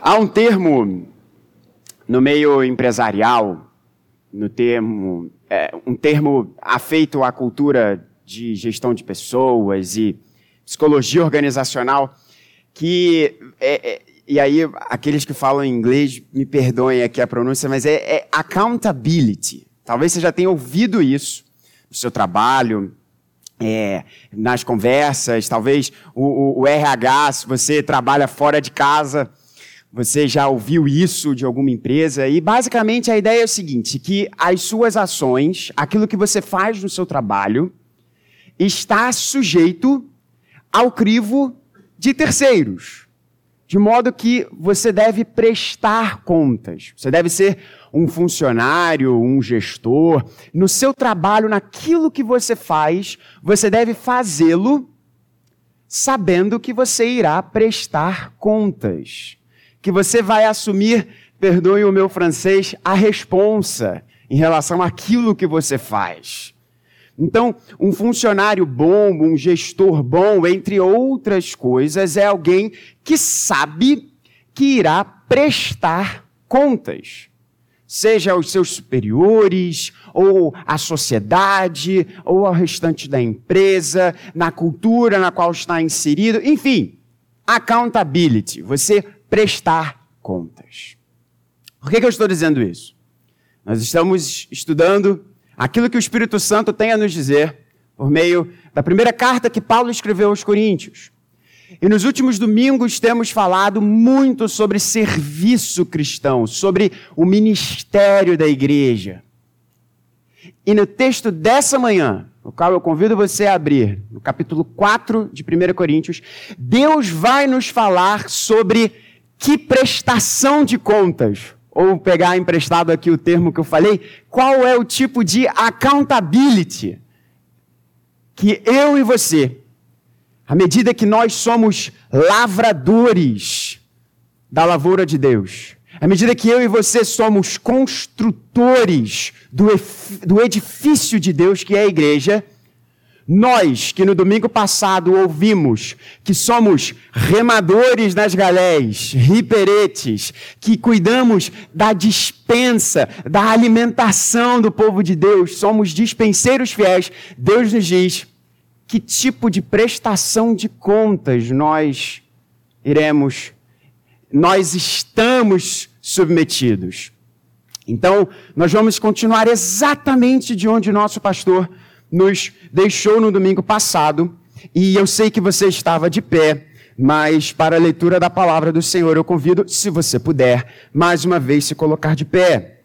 Há um termo no meio empresarial, no termo, é, um termo afeito à cultura de gestão de pessoas e psicologia organizacional, que é, é, e aí aqueles que falam inglês me perdoem aqui a pronúncia, mas é, é accountability. Talvez você já tenha ouvido isso no seu trabalho, é, nas conversas, talvez o, o, o, RH, se você trabalha fora de casa, você já ouviu isso de alguma empresa. E basicamente a ideia é o seguinte: que as suas ações, aquilo que você faz no seu trabalho, está sujeito ao crivo de terceiros. De modo que você deve prestar contas. Você deve ser um funcionário, um gestor. No seu trabalho, naquilo que você faz, você deve fazê-lo sabendo que você irá prestar contas. Que você vai assumir, perdoe o meu francês, a responsa em relação àquilo que você faz. Então, um funcionário bom, um gestor bom, entre outras coisas, é alguém que sabe que irá prestar contas. Seja aos seus superiores, ou à sociedade, ou ao restante da empresa, na cultura na qual está inserido, enfim, accountability, você prestar contas. Por que, que eu estou dizendo isso? Nós estamos estudando aquilo que o Espírito Santo tem a nos dizer por meio da primeira carta que Paulo escreveu aos Coríntios. E nos últimos domingos temos falado muito sobre serviço cristão, sobre o ministério da igreja. E no texto dessa manhã, o qual eu convido você a abrir, no capítulo 4 de 1 Coríntios, Deus vai nos falar sobre que prestação de contas? Ou pegar emprestado aqui o termo que eu falei, qual é o tipo de accountability que eu e você, à medida que nós somos lavradores da lavoura de Deus, à medida que eu e você somos construtores do, edifício de Deus, que é a igreja, nós que no domingo passado ouvimos que somos remadores nas galés, riperetes, que cuidamos da dispensa, da alimentação do povo de Deus, somos dispenseiros fiéis, Deus nos diz que tipo de prestação de contas nós iremos, nós estamos submetidos. Então, nós vamos continuar exatamente de onde nosso pastor nos deixou no domingo passado, e eu sei que você estava de pé, mas para a leitura da palavra do Senhor, eu convido, se você puder, mais uma vez se colocar de pé.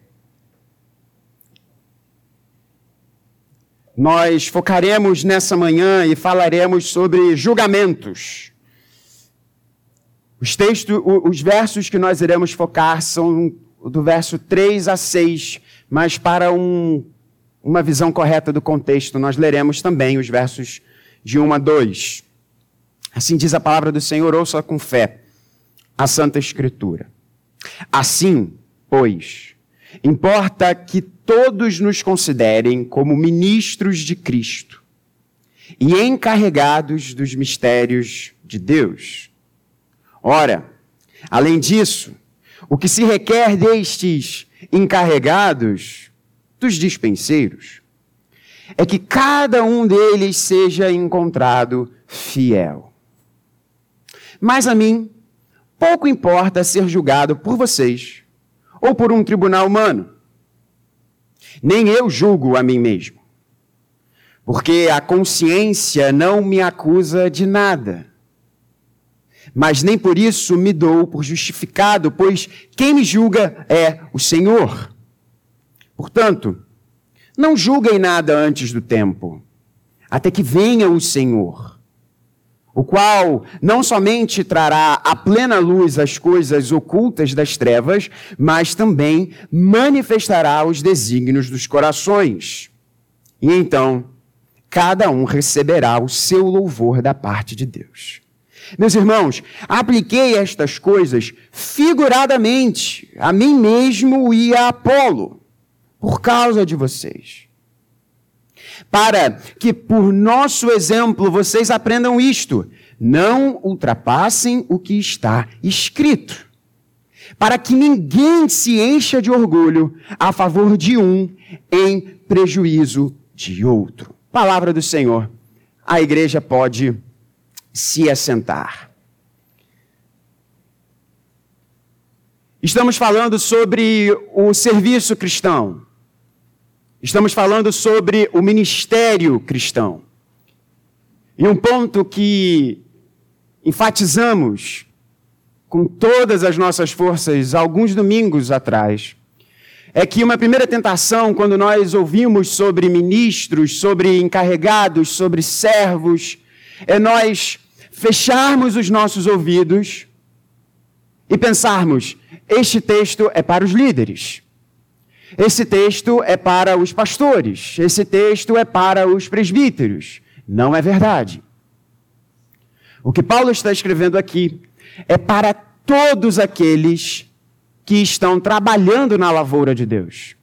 Nós focaremos nessa manhã e falaremos sobre julgamentos. Os textos, os versos que nós iremos focar são do verso 3 a 6, mas para um uma visão correta do contexto, nós leremos também os versos de 1 a 2. Assim diz a palavra do Senhor, ouça com fé a Santa Escritura. Assim, pois, importa que todos nos considerem como ministros de Cristo e encarregados dos mistérios de Deus. Ora, além disso, o que se requer destes encarregados dos dispenseiros é que cada um deles seja encontrado fiel. Mas a mim, pouco importa ser julgado por vocês ou por um tribunal humano. Nem eu julgo a mim mesmo, porque a consciência não me acusa de nada. Mas nem por isso me dou por justificado, pois quem me julga é o Senhor. Portanto, não julguem nada antes do tempo, até que venha o Senhor, o qual não somente trará à plena luz as coisas ocultas das trevas, mas também manifestará os desígnios dos corações. E então, cada um receberá o seu louvor da parte de Deus. Meus irmãos, apliquei estas coisas figuradamente a mim mesmo e a Apolo por causa de vocês. Para que por nosso exemplo vocês aprendam isto: não ultrapassem o que está escrito. para que ninguém se encha de orgulho a favor de um em prejuízo de outro. Palavra do Senhor. A igreja pode se assentar. Estamos falando sobre o serviço cristão. Estamos falando sobre o ministério cristão. E um ponto que enfatizamos com todas as nossas forças alguns domingos atrás é que uma primeira tentação, quando nós ouvimos sobre ministros, sobre encarregados, sobre servos, é nós fecharmos os nossos ouvidos e pensarmos: este texto é para os líderes. Esse texto é para os pastores. Esse texto é para os presbíteros. Não é verdade. O que Paulo está escrevendo aqui é para todos aqueles que estão trabalhando na lavoura de Deus.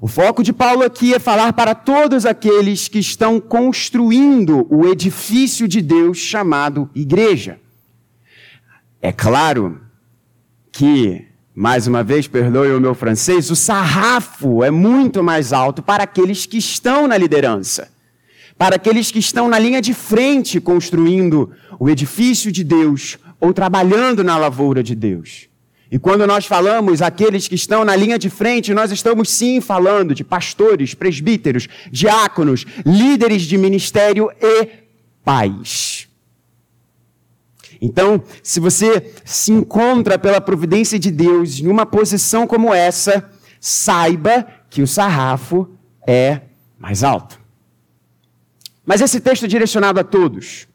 O foco de Paulo aqui é falar para todos aqueles que estão construindo o edifício de Deus chamado igreja. É claro que, mais uma vez, perdoe o meu francês, o sarrafo é muito mais alto para aqueles que estão na liderança, para aqueles que estão na linha de frente construindo o edifício de Deus ou trabalhando na lavoura de Deus. E quando nós falamos aqueles que estão na linha de frente, nós estamos sim falando de pastores, presbíteros, diáconos, líderes de ministério e pais. Então, se você se encontra pela providência de Deus em uma posição como essa, saiba que o sarrafo é mais alto. Mas esse texto é direcionado a todos.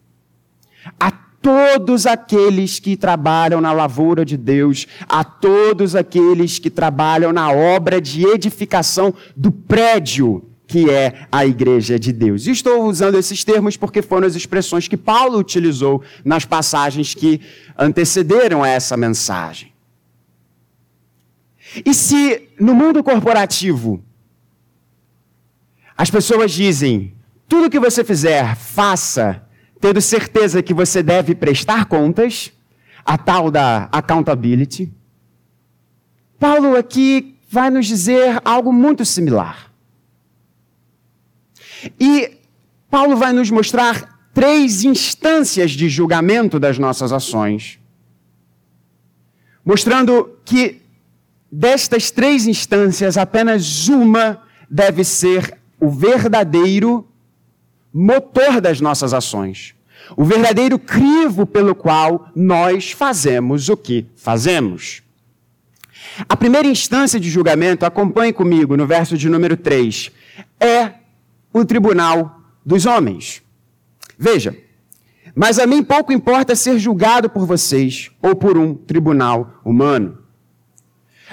A todos aqueles que trabalham na lavoura de Deus, a todos aqueles que trabalham na obra de edificação do prédio que é a igreja de Deus. E estou usando esses termos porque foram as expressões que Paulo utilizou nas passagens que antecederam a essa mensagem. E se no mundo corporativo as pessoas dizem: tudo que você fizer, faça, tendo certeza que você deve prestar contas, a tal da accountability, Paulo aqui vai nos dizer algo muito similar. E Paulo vai nos mostrar três instâncias de julgamento das nossas ações, mostrando que destas três instâncias, apenas uma deve ser o verdadeiro motor das nossas ações, o verdadeiro crivo pelo qual nós fazemos o que fazemos. A primeira instância de julgamento, acompanhe comigo no verso de número 3, é o tribunal dos homens. Veja, mas a mim pouco importa ser julgado por vocês ou por um tribunal humano.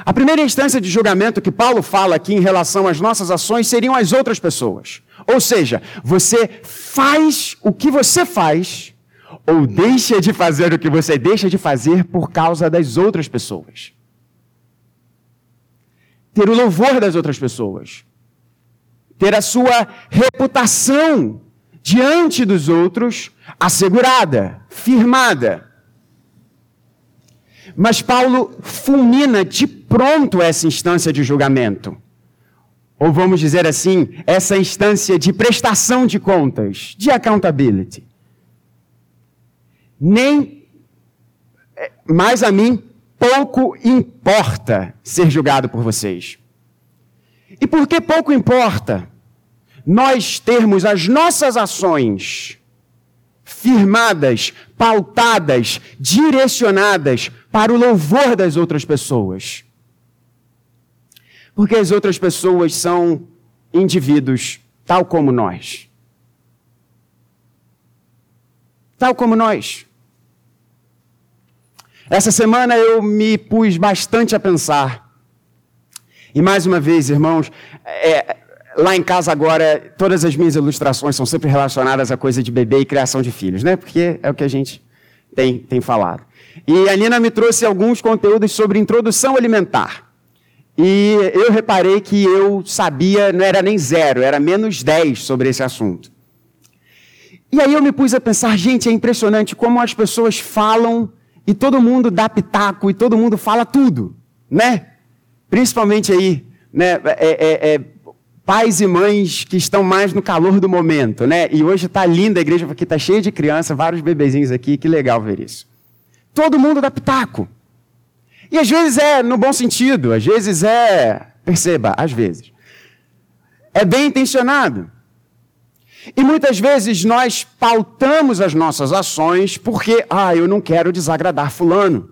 A primeira instância de julgamento que Paulo fala aqui em relação às nossas ações seriam as outras pessoas. Ou seja, você faz o que você faz ou deixa de fazer o que você deixa de fazer por causa das outras pessoas. Ter o louvor das outras pessoas ter a sua reputação diante dos outros assegurada, firmada. Mas Paulo fulmina de pronto essa instância de julgamento. Ou vamos dizer assim, essa instância de prestação de contas, de accountability. Nem, é, mais a mim, pouco importa ser julgado por vocês. E por que pouco importa nós termos as nossas ações firmadas, pautadas, direcionadas para o louvor das outras pessoas? Porque as outras pessoas são indivíduos tal como nós. Tal como nós. Essa semana eu me pus bastante a pensar e mais uma vez, irmãos, é, lá em casa agora, todas as minhas ilustrações são sempre relacionadas a coisa de bebê e criação de filhos, né? Porque é o que a gente tem, tem falado. E a Nina me trouxe alguns conteúdos sobre introdução alimentar. E eu reparei que eu sabia, não era nem zero, era menos 10 sobre esse assunto. E aí eu me pus a pensar, gente, é impressionante como as pessoas falam e todo mundo dá pitaco e todo mundo fala tudo, né? Principalmente aí, né? É, é, é, pais e mães que estão mais no calor do momento, né? E hoje está linda a igreja porque está cheia de criança, vários bebezinhos aqui, que legal ver isso. Todo mundo dá pitaco. E às vezes é no bom sentido, às vezes é, perceba, às vezes. É bem intencionado. E muitas vezes nós pautamos as nossas ações porque, ah, eu não quero desagradar Fulano.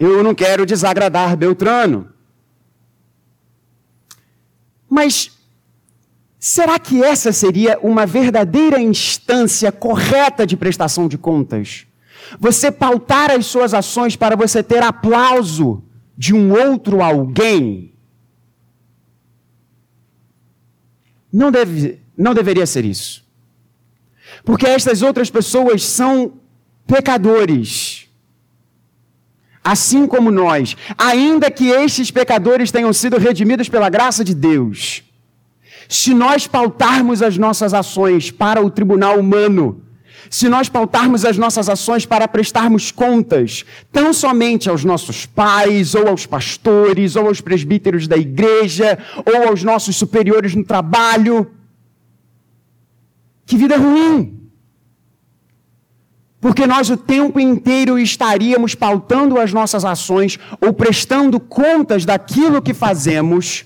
Eu não quero desagradar Beltrano. Mas será que essa seria uma verdadeira instância correta de prestação de contas? Você pautar as suas ações para você ter aplauso de um outro alguém? Não, deve, não deveria ser isso. Porque estas outras pessoas são pecadores assim como nós, ainda que estes pecadores tenham sido redimidos pela graça de Deus, se nós pautarmos as nossas ações para o tribunal humano, se nós pautarmos as nossas ações para prestarmos contas, tão somente aos nossos pais, ou aos pastores, ou aos presbíteros da igreja, ou aos nossos superiores no trabalho, que vida ruim! Porque nós o tempo inteiro estaríamos pautando as nossas ações ou prestando contas daquilo que fazemos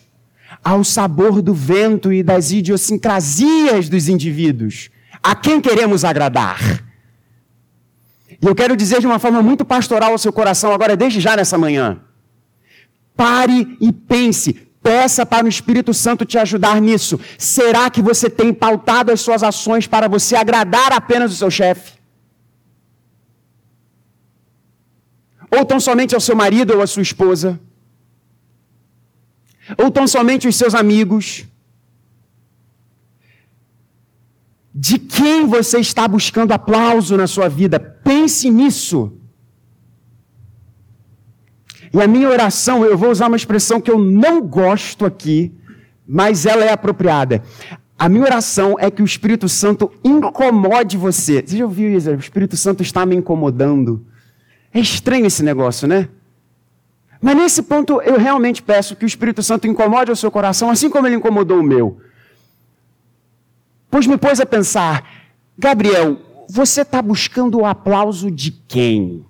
ao sabor do vento e das idiosincrasias dos indivíduos. A quem queremos agradar? E eu quero dizer de uma forma muito pastoral ao seu coração, agora, desde já nessa manhã. Pare e pense, peça para o Espírito Santo te ajudar nisso. Será que você tem pautado as suas ações para você agradar apenas o seu chefe? Ou tão somente ao seu marido ou à sua esposa? Ou tão somente os seus amigos? De quem você está buscando aplauso na sua vida? Pense nisso. E a minha oração, eu vou usar uma expressão que eu não gosto aqui, mas ela é apropriada. A minha oração é que o Espírito Santo incomode você. Você já ouviu isso? O Espírito Santo está me incomodando. É estranho esse negócio, né? Mas nesse ponto eu realmente peço que o Espírito Santo incomode o seu coração, assim como ele incomodou o meu. Pois me pôs a pensar, Gabriel, você está buscando o aplauso de quem?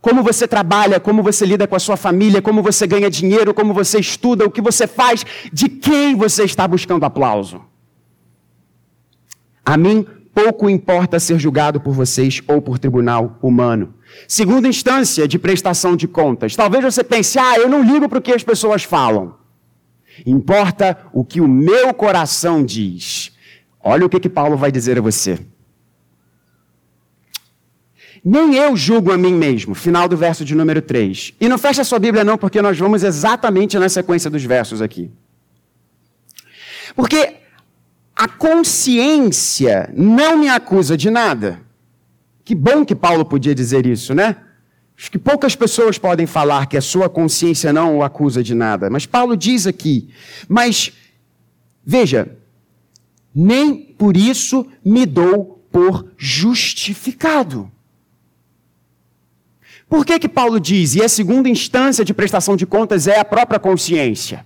Como você trabalha, como você lida com a sua família, como você ganha dinheiro, como você estuda, o que você faz, de quem você está buscando aplauso? A mim pouco importa ser julgado por vocês ou por tribunal humano. Segunda instância de prestação de contas. Talvez você pense, ah, eu não ligo para o que as pessoas falam. Importa o que o meu coração diz. Olha o que, que Paulo vai dizer a você. Nem eu julgo a mim mesmo. Final do verso de número 3. E não fecha a sua Bíblia, não, porque nós vamos exatamente na sequência dos versos aqui. Porque a consciência não me acusa de nada. Que bom que Paulo podia dizer isso, né? Acho que poucas pessoas podem falar que a sua consciência não o acusa de nada. Mas Paulo diz aqui, mas veja, nem por isso me dou por justificado. Por que que Paulo diz, e a segunda instância de prestação de contas é a própria consciência?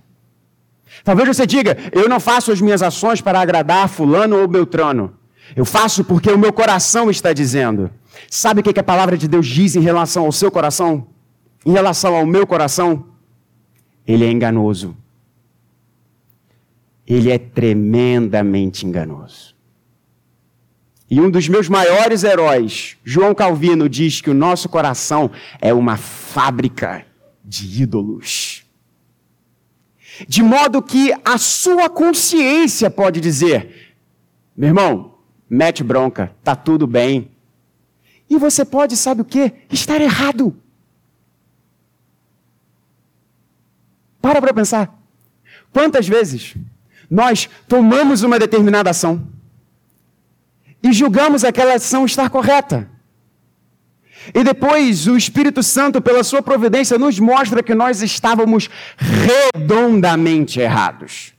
Talvez você diga: eu não faço as minhas ações para agradar Fulano ou Beltrano. Eu faço porque o meu coração está dizendo. Sabe o que a palavra de Deus diz em relação ao seu coração? Em relação ao meu coração? Ele é enganoso. Ele é tremendamente enganoso. E um dos meus maiores heróis, João Calvino, diz que o nosso coração é uma fábrica de ídolos. De modo que a sua consciência pode dizer: meu irmão, mete bronca, tá tudo bem. E você pode, sabe o que? Estar errado. Para para pensar. Quantas vezes nós tomamos uma determinada ação e julgamos aquela ação estar correta? E depois o Espírito Santo, pela sua providência, nos mostra que nós estávamos redondamente errados.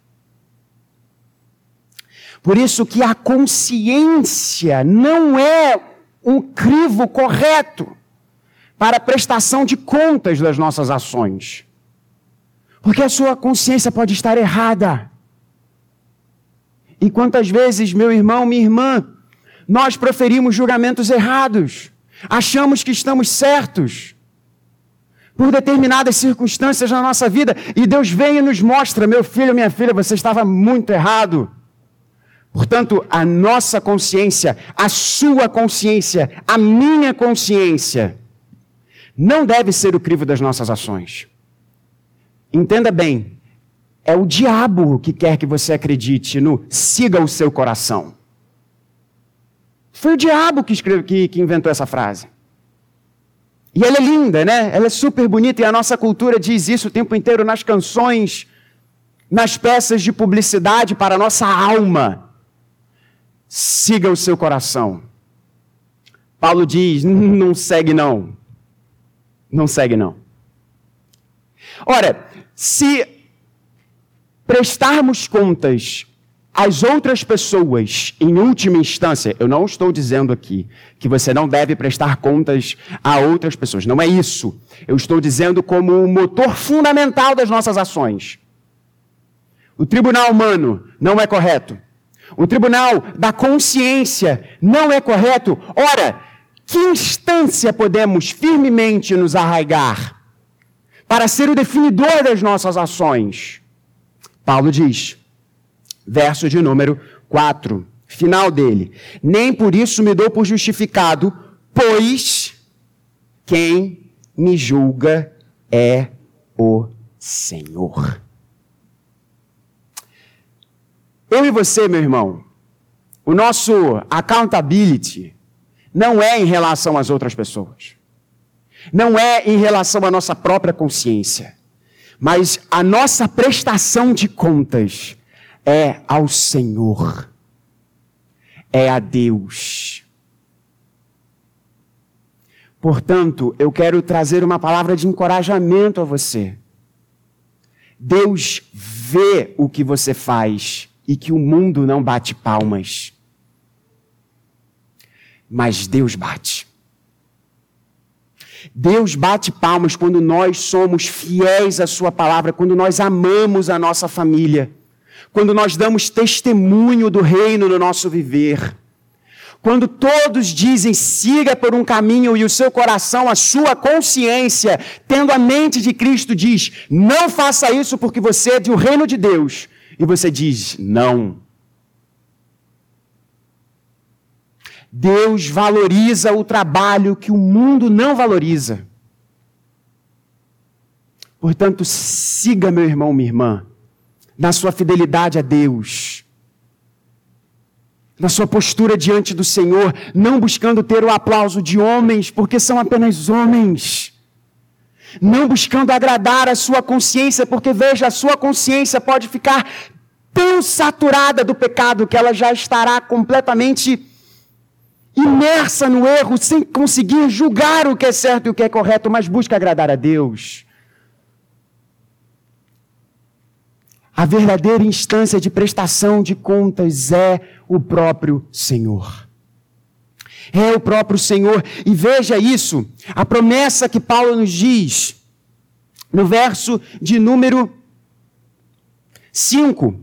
Por isso que a consciência não é um crivo correto para a prestação de contas das nossas ações. Porque a sua consciência pode estar errada. E quantas vezes, meu irmão, minha irmã, nós proferimos julgamentos errados, achamos que estamos certos por determinadas circunstâncias na nossa vida, e Deus vem e nos mostra: meu filho, minha filha, você estava muito errado. Portanto, a nossa consciência, a sua consciência, a minha consciência, não deve ser o crivo das nossas ações. Entenda bem, é o diabo que quer que você acredite no siga o seu coração. Foi o diabo que, escreve, que, que inventou essa frase. E ela é linda, né? Ela é super bonita e a nossa cultura diz isso o tempo inteiro nas canções, nas peças de publicidade para a nossa alma. Siga o seu coração. Paulo diz: não segue não. Não segue não. Ora, se prestarmos contas às outras pessoas, em última instância, eu não estou dizendo aqui que você não deve prestar contas a outras pessoas, não é isso. Eu estou dizendo como o motor fundamental das nossas ações. O tribunal humano não é correto. O tribunal da consciência não é correto. Ora, que instância podemos firmemente nos arraigar para ser o definidor das nossas ações? Paulo diz, verso de número 4, final dele: Nem por isso me dou por justificado, pois quem me julga é o Senhor. Eu e você, meu irmão, o nosso accountability não é em relação às outras pessoas. Não é em relação à nossa própria consciência. Mas a nossa prestação de contas é ao Senhor, é a Deus. Portanto, eu quero trazer uma palavra de encorajamento a você. Deus vê o que você faz e que o mundo não bate palmas. Mas Deus bate. Deus bate palmas quando nós somos fiéis à Sua palavra, quando nós amamos a nossa família quando nós damos testemunho do reino no nosso viver. Quando todos dizem siga por um caminho e o seu coração, a sua consciência, tendo a mente de Cristo, diz não faça isso porque você é do reino de Deus. E você diz não. Deus valoriza o trabalho que o mundo não valoriza. Portanto, siga, meu irmão, minha irmã na sua fidelidade a Deus, na sua postura diante do Senhor, não buscando ter o aplauso de homens, porque são apenas homens. Não buscando agradar a sua consciência, porque veja, a sua consciência pode ficar tão saturada do pecado que ela já estará completamente imersa no erro, sem conseguir julgar o que é certo e o que é correto, mas busca agradar a Deus. A verdadeira instância de prestação de contas é o próprio Senhor. É o próprio Senhor. E veja isso, a promessa que Paulo nos diz, no verso de número 5.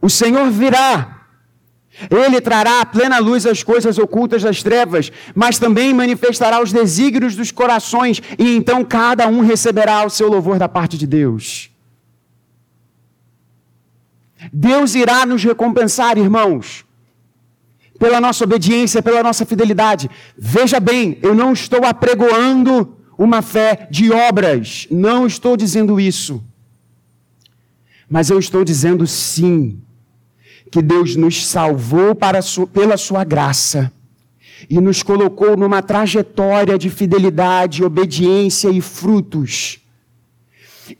O Senhor virá ele trará à plena luz as coisas ocultas das trevas, mas também manifestará os desígnios dos corações, e então cada um receberá o seu louvor da parte de Deus. Deus irá nos recompensar, irmãos, pela nossa obediência, pela nossa fidelidade. Veja bem, eu não estou apregoando uma fé de obras, não estou dizendo isso. Mas eu estou dizendo sim que Deus nos salvou pela sua graça e nos colocou numa trajetória de fidelidade, obediência e frutos.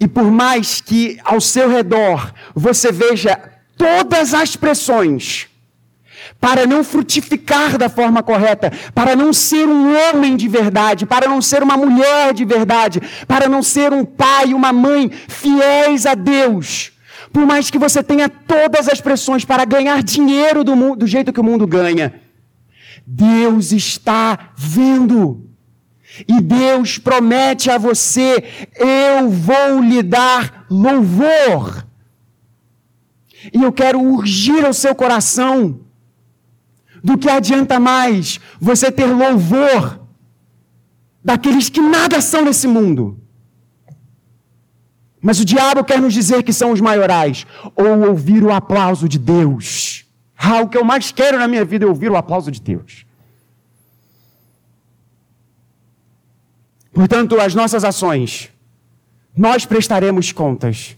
E por mais que ao seu redor você veja todas as pressões para não frutificar da forma correta, para não ser um homem de verdade, para não ser uma mulher de verdade, para não ser um pai, uma mãe fiéis a Deus, Por mais que você tenha todas as pressões para ganhar dinheiro do, do jeito que o mundo ganha, Deus está vendo. E Deus promete a você: eu vou lhe dar louvor. E eu quero urgir ao seu coração do que adianta mais você ter louvor daqueles que nada são nesse mundo. Mas o diabo quer nos dizer que são os maiorais, ou ouvir o aplauso de Deus. Ah, o que eu mais quero na minha vida é ouvir o aplauso de Deus. Portanto, as nossas ações, nós prestaremos contas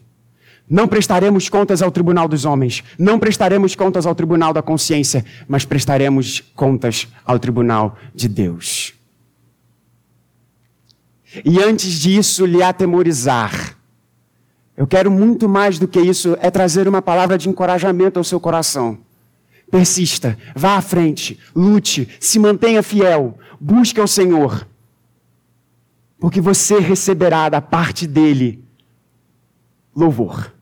não prestaremos contas ao tribunal dos homens, não prestaremos contas ao tribunal da consciência, mas prestaremos contas ao tribunal de Deus. E antes disso, lhe atemorizar. Eu quero muito mais do que isso, é trazer uma palavra de encorajamento ao seu coração. Persista, vá à frente, lute, se mantenha fiel, busque ao Senhor, porque você receberá da parte dele louvor.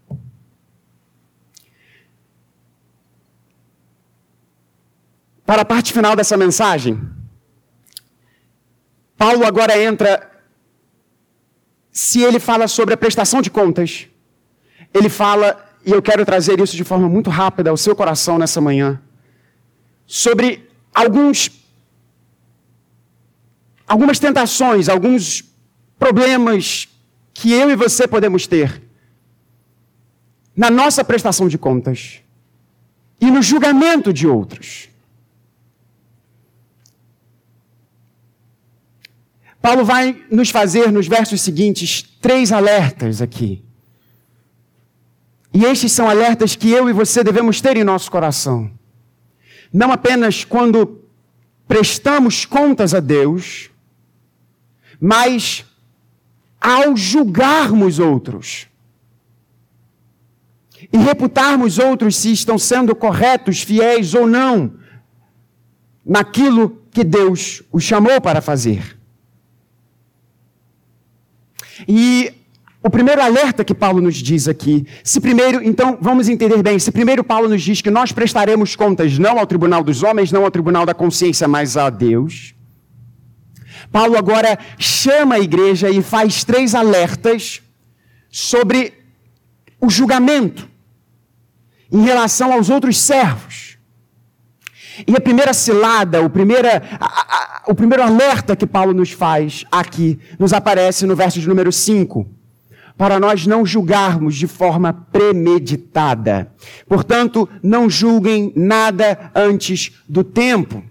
Para a parte final dessa mensagem, Paulo agora entra. Se ele fala sobre a prestação de contas, ele fala, e eu quero trazer isso de forma muito rápida ao seu coração nessa manhã, sobre alguns. algumas tentações, alguns problemas que eu e você podemos ter na nossa prestação de contas e no julgamento de outros. Paulo vai nos fazer, nos versos seguintes, três alertas aqui. E estes são alertas que eu e você devemos ter em nosso coração. Não apenas quando prestamos contas a Deus, mas ao julgarmos outros e reputarmos outros se estão sendo corretos, fiéis ou não naquilo que Deus os chamou para fazer. E o primeiro alerta que Paulo nos diz aqui, se primeiro, então vamos entender bem, se primeiro Paulo nos diz que nós prestaremos contas não ao tribunal dos homens, não ao tribunal da consciência, mas a Deus. Paulo agora chama a igreja e faz três alertas sobre o julgamento em relação aos outros servos. E a primeira cilada, o, primeira, a, a, o primeiro alerta que Paulo nos faz aqui, nos aparece no verso de número 5. Para nós não julgarmos de forma premeditada. Portanto, não julguem nada antes do tempo.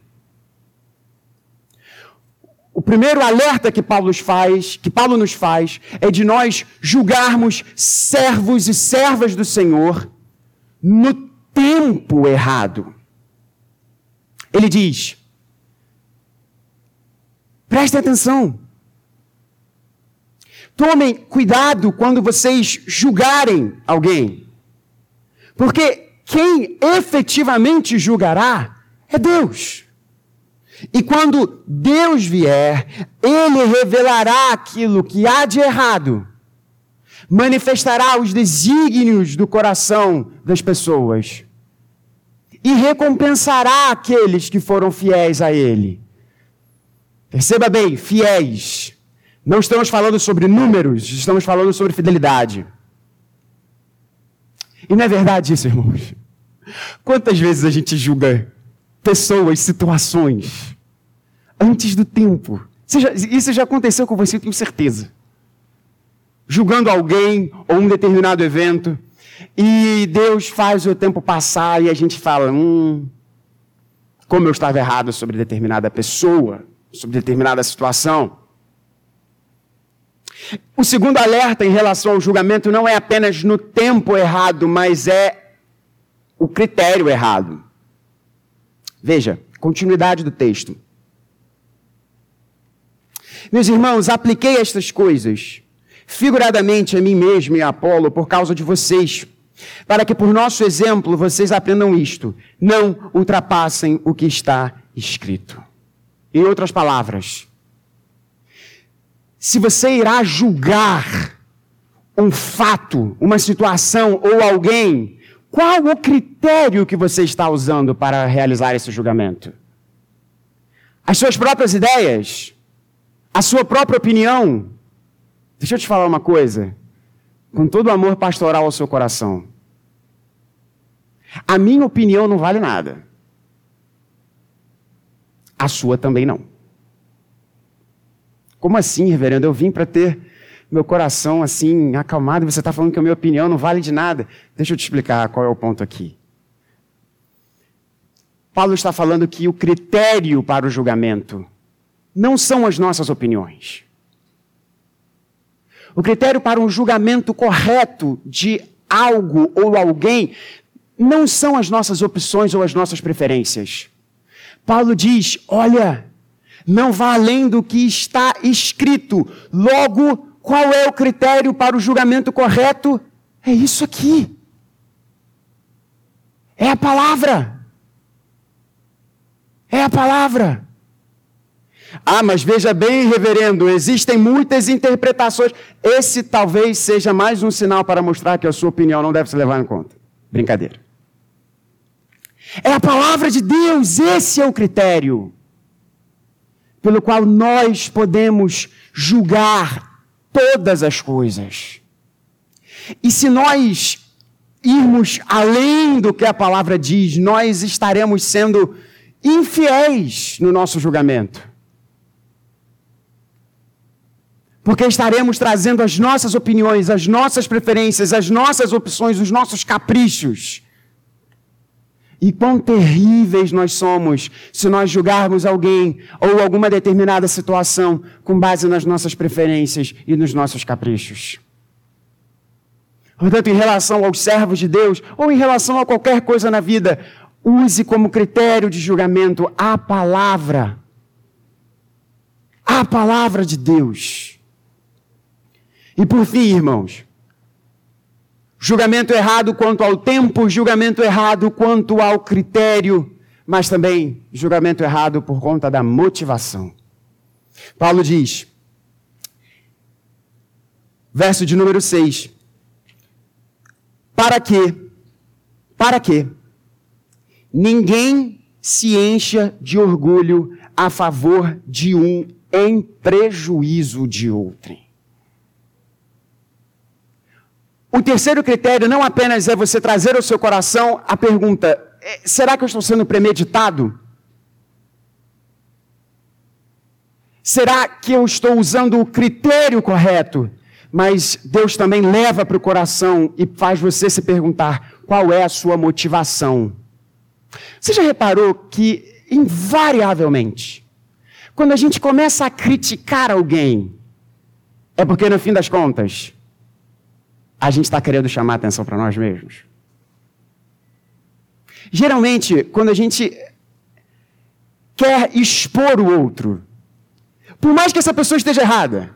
O primeiro alerta que Paulo faz, que Paulo nos faz, é de nós julgarmos servos e servas do Senhor no tempo errado. Ele diz: Prestem atenção. Tomem cuidado quando vocês julgarem alguém. Porque quem efetivamente julgará é Deus. E quando Deus vier, Ele revelará aquilo que há de errado, manifestará os desígnios do coração das pessoas e recompensará aqueles que foram fiéis a Ele. Perceba bem, fiéis. Não estamos falando sobre números, estamos falando sobre fidelidade. E não é verdade isso, irmãos? Quantas vezes a gente julga pessoas, situações, antes do tempo? isso já aconteceu com você, tenho certeza. Julgando alguém ou um determinado evento, e Deus faz o tempo passar e a gente fala: hum, como eu estava errado sobre determinada pessoa, sobre determinada situação. O segundo alerta em relação ao julgamento não é apenas no tempo errado, mas é o critério errado. Veja, continuidade do texto. Meus irmãos, apliquei estas coisas figuradamente a mim mesmo e a Apolo por causa de vocês, para que por nosso exemplo vocês aprendam isto: não ultrapassem o que está escrito. Em outras palavras, se você irá julgar um fato, uma situação ou alguém, qual o critério que você está usando para realizar esse julgamento? As suas próprias ideias? A sua própria opinião? Deixa eu te falar uma coisa, com todo o amor pastoral ao seu coração. A minha opinião não vale nada. A sua também não. Como assim, reverendo? Eu vim para ter meu coração assim, acalmado, e você está falando que a minha opinião não vale de nada. Deixa eu te explicar qual é o ponto aqui. Paulo está falando que o critério para o julgamento não são as nossas opiniões. O critério para um julgamento correto de algo ou alguém não são as nossas opções ou as nossas preferências. Paulo diz: olha, não vá além do que está escrito. Logo, qual é o critério para o julgamento correto? É isso aqui. É a palavra. É a palavra. Ah, mas veja bem, reverendo, existem muitas interpretações. Esse talvez seja mais um sinal para mostrar que a sua opinião não deve ser levada em conta. Brincadeira. É a palavra de Deus, esse é o critério pelo qual nós podemos julgar todas as coisas. E se nós irmos além do que a palavra diz, nós estaremos sendo infiéis no nosso julgamento. Porque estaremos trazendo as nossas opiniões, as nossas preferências, as nossas opções, os nossos caprichos e quão terríveis nós somos se nós julgarmos alguém ou alguma determinada situação com base nas nossas preferências e nos nossos caprichos. Portanto, em relação aos servos de Deus ou em relação a qualquer coisa na vida, use como critério de julgamento a palavra. A palavra de Deus. E por fim, irmãos, Julgamento errado quanto ao tempo, julgamento errado quanto ao critério, mas também julgamento errado por conta da motivação. Paulo diz, verso de número 6, para que, para que ninguém se encha de orgulho a favor de um em prejuízo de outrem. O terceiro critério não apenas é você trazer ao seu coração a pergunta: é, será que eu estou sendo premeditado? Será que eu estou usando o critério correto? Mas Deus também leva para o coração e faz você se perguntar qual é a sua motivação. Você já reparou que, invariavelmente, quando a gente começa a criticar alguém, é porque no fim das contas, a gente está querendo chamar atenção para nós mesmos? Geralmente, quando a gente quer expor o outro, por mais que essa pessoa esteja errada,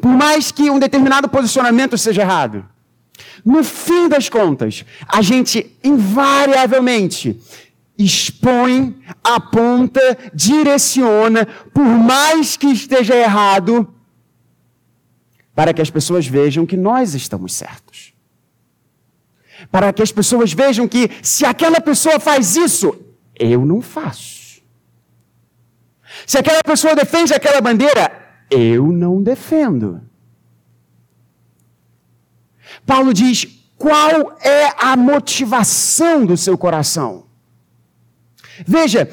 por mais que um determinado posicionamento seja errado, no fim das contas, a gente invariavelmente expõe, aponta, direciona, por mais que esteja errado, para que as pessoas vejam que nós estamos certos. Para que as pessoas vejam que se aquela pessoa faz isso, eu não faço. Se aquela pessoa defende aquela bandeira, eu não defendo. Paulo diz: qual é a motivação do seu coração? Veja,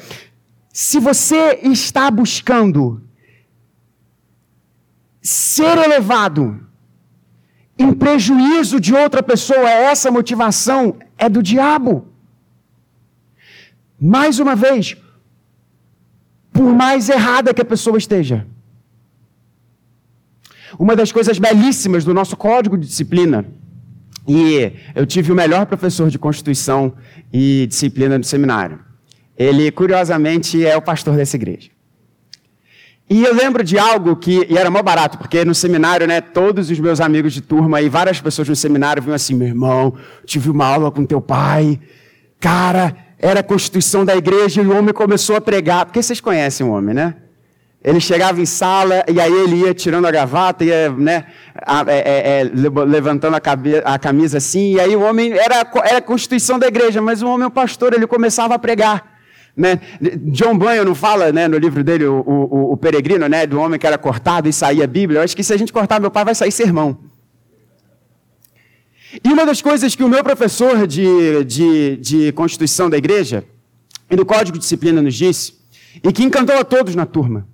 se você está buscando ser elevado em prejuízo de outra pessoa, essa motivação é do diabo. Mais uma vez, por mais errada que a pessoa esteja. Uma das coisas belíssimas do nosso código de disciplina, e eu tive o melhor professor de Constituição e disciplina do seminário. Ele, curiosamente, é o pastor dessa igreja. E eu lembro de algo que, e era mó barato, porque no seminário, né, todos os meus amigos de turma e várias pessoas no seminário vinham assim, meu irmão, tive uma aula com teu pai, cara, era a constituição da igreja e o homem começou a pregar, porque vocês conhecem o homem, né? Ele chegava em sala e aí ele ia tirando a gravata, ia né, é, é, é, levantando a, cabeça, a, camisa assim, e aí o homem, era, era a constituição da igreja, mas o homem, o pastor, ele começava a pregar. Né? John Bunyan não fala né, no livro dele, o, o, o, Peregrino, né, do homem que era cortado e saía a Bíblia. Eu acho que se a gente cortar meu pai, vai sair sermão. E uma das coisas que o meu professor de, de, de Constituição da igreja e do Código de Disciplina nos disse, e que encantou a todos na turma,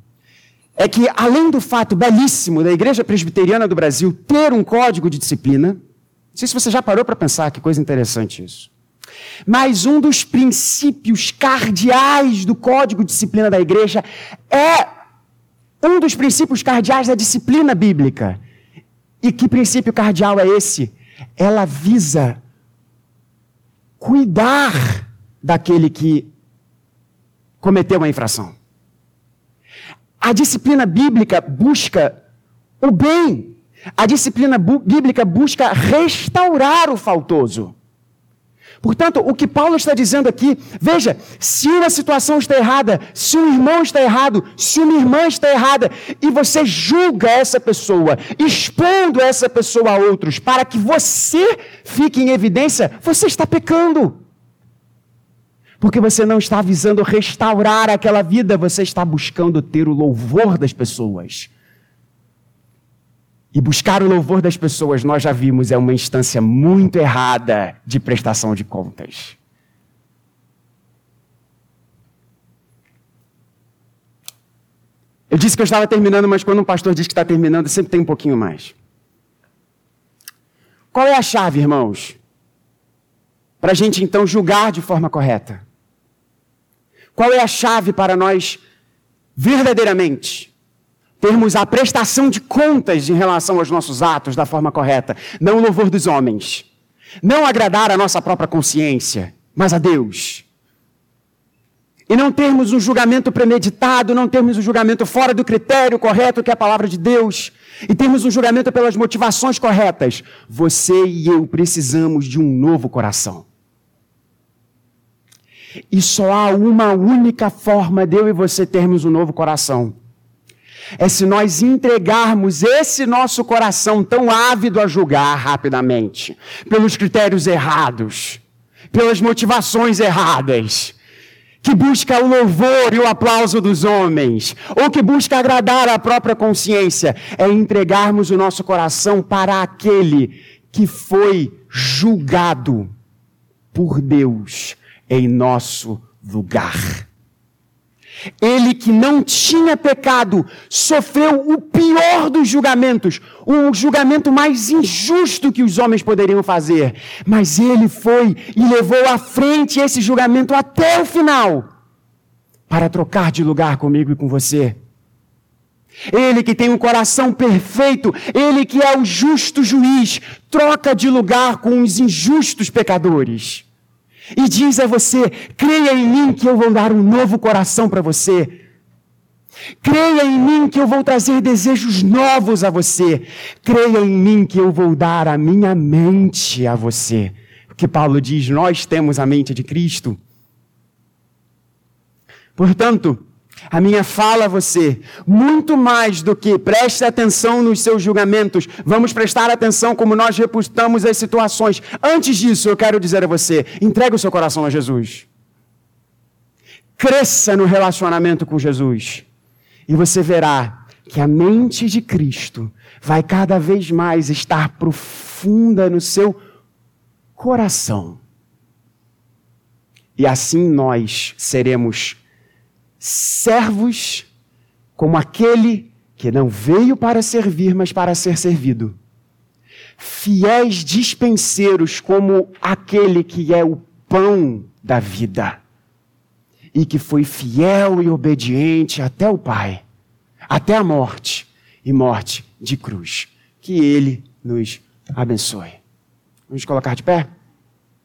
é que, além do fato belíssimo da Igreja Presbiteriana do Brasil ter um código de disciplina, não sei se você já parou para pensar que coisa interessante isso. Mas um dos princípios cardeais do código de disciplina da igreja é um dos princípios cardeais da disciplina bíblica. E que princípio cardeal é esse? Ela visa cuidar daquele que cometeu uma infração. A disciplina bíblica busca o bem. A disciplina bíblica busca restaurar o faltoso. Portanto, o que Paulo está dizendo aqui, veja, se uma situação está errada, se um irmão está errado, se uma irmã está errada, e você julga essa pessoa, expondo essa pessoa a outros, para que você fique em evidência, você está pecando. Porque você não está visando restaurar aquela vida, você está buscando ter o louvor das pessoas. E buscar o louvor das pessoas, nós já vimos, é uma instância muito errada de prestação de contas. Eu disse que eu estava terminando, mas quando um pastor diz que está terminando, sempre tem um pouquinho mais. Qual é a chave, irmãos? Para a gente então julgar de forma correta. Qual é a chave para nós verdadeiramente termos a prestação de contas em relação aos nossos atos da forma correta? Não o louvor dos homens. Não agradar a nossa própria consciência, mas a Deus. E não termos um julgamento premeditado, não termos um julgamento fora do critério correto que é a palavra de Deus, e termos um julgamento pelas motivações corretas. Você e eu precisamos de um novo coração. E só há uma única forma de eu e você termos um novo coração. É se nós entregarmos esse nosso coração tão ávido a julgar rapidamente, pelos critérios errados, pelas motivações erradas, que busca o louvor e o aplauso dos homens, ou que busca agradar a própria consciência, é entregarmos o nosso coração para aquele que foi julgado por Deus em nosso lugar. Ele que não tinha pecado sofreu o pior dos julgamentos, o julgamento mais injusto que os homens poderiam fazer. Mas ele foi e levou à frente esse julgamento até o final para trocar de lugar comigo e com você. Ele que tem um coração perfeito, ele que é o justo juiz, troca de lugar com os injustos pecadores e diz a você: creia em mim que eu vou dar um novo coração para você. Creia em mim que eu vou trazer desejos novos a você. Creia em mim que eu vou dar a minha mente a você. Porque Paulo diz: nós temos a mente de Cristo. Portanto, a minha fala a você, muito mais do que preste atenção nos seus julgamentos, vamos prestar atenção como nós reputamos as situações. Antes disso, eu quero dizer a você: entregue o seu coração a Jesus. Cresça no relacionamento com Jesus. E você verá que a mente de Cristo vai cada vez mais estar profunda no seu coração. E assim nós seremos servos como aquele que não veio para servir, mas para ser servido. Fiéis dispenseiros como aquele que é o pão da vida e que foi fiel e obediente até o Pai, até a morte e morte de cruz. Que Ele nos abençoe. Vamos colocar de pé?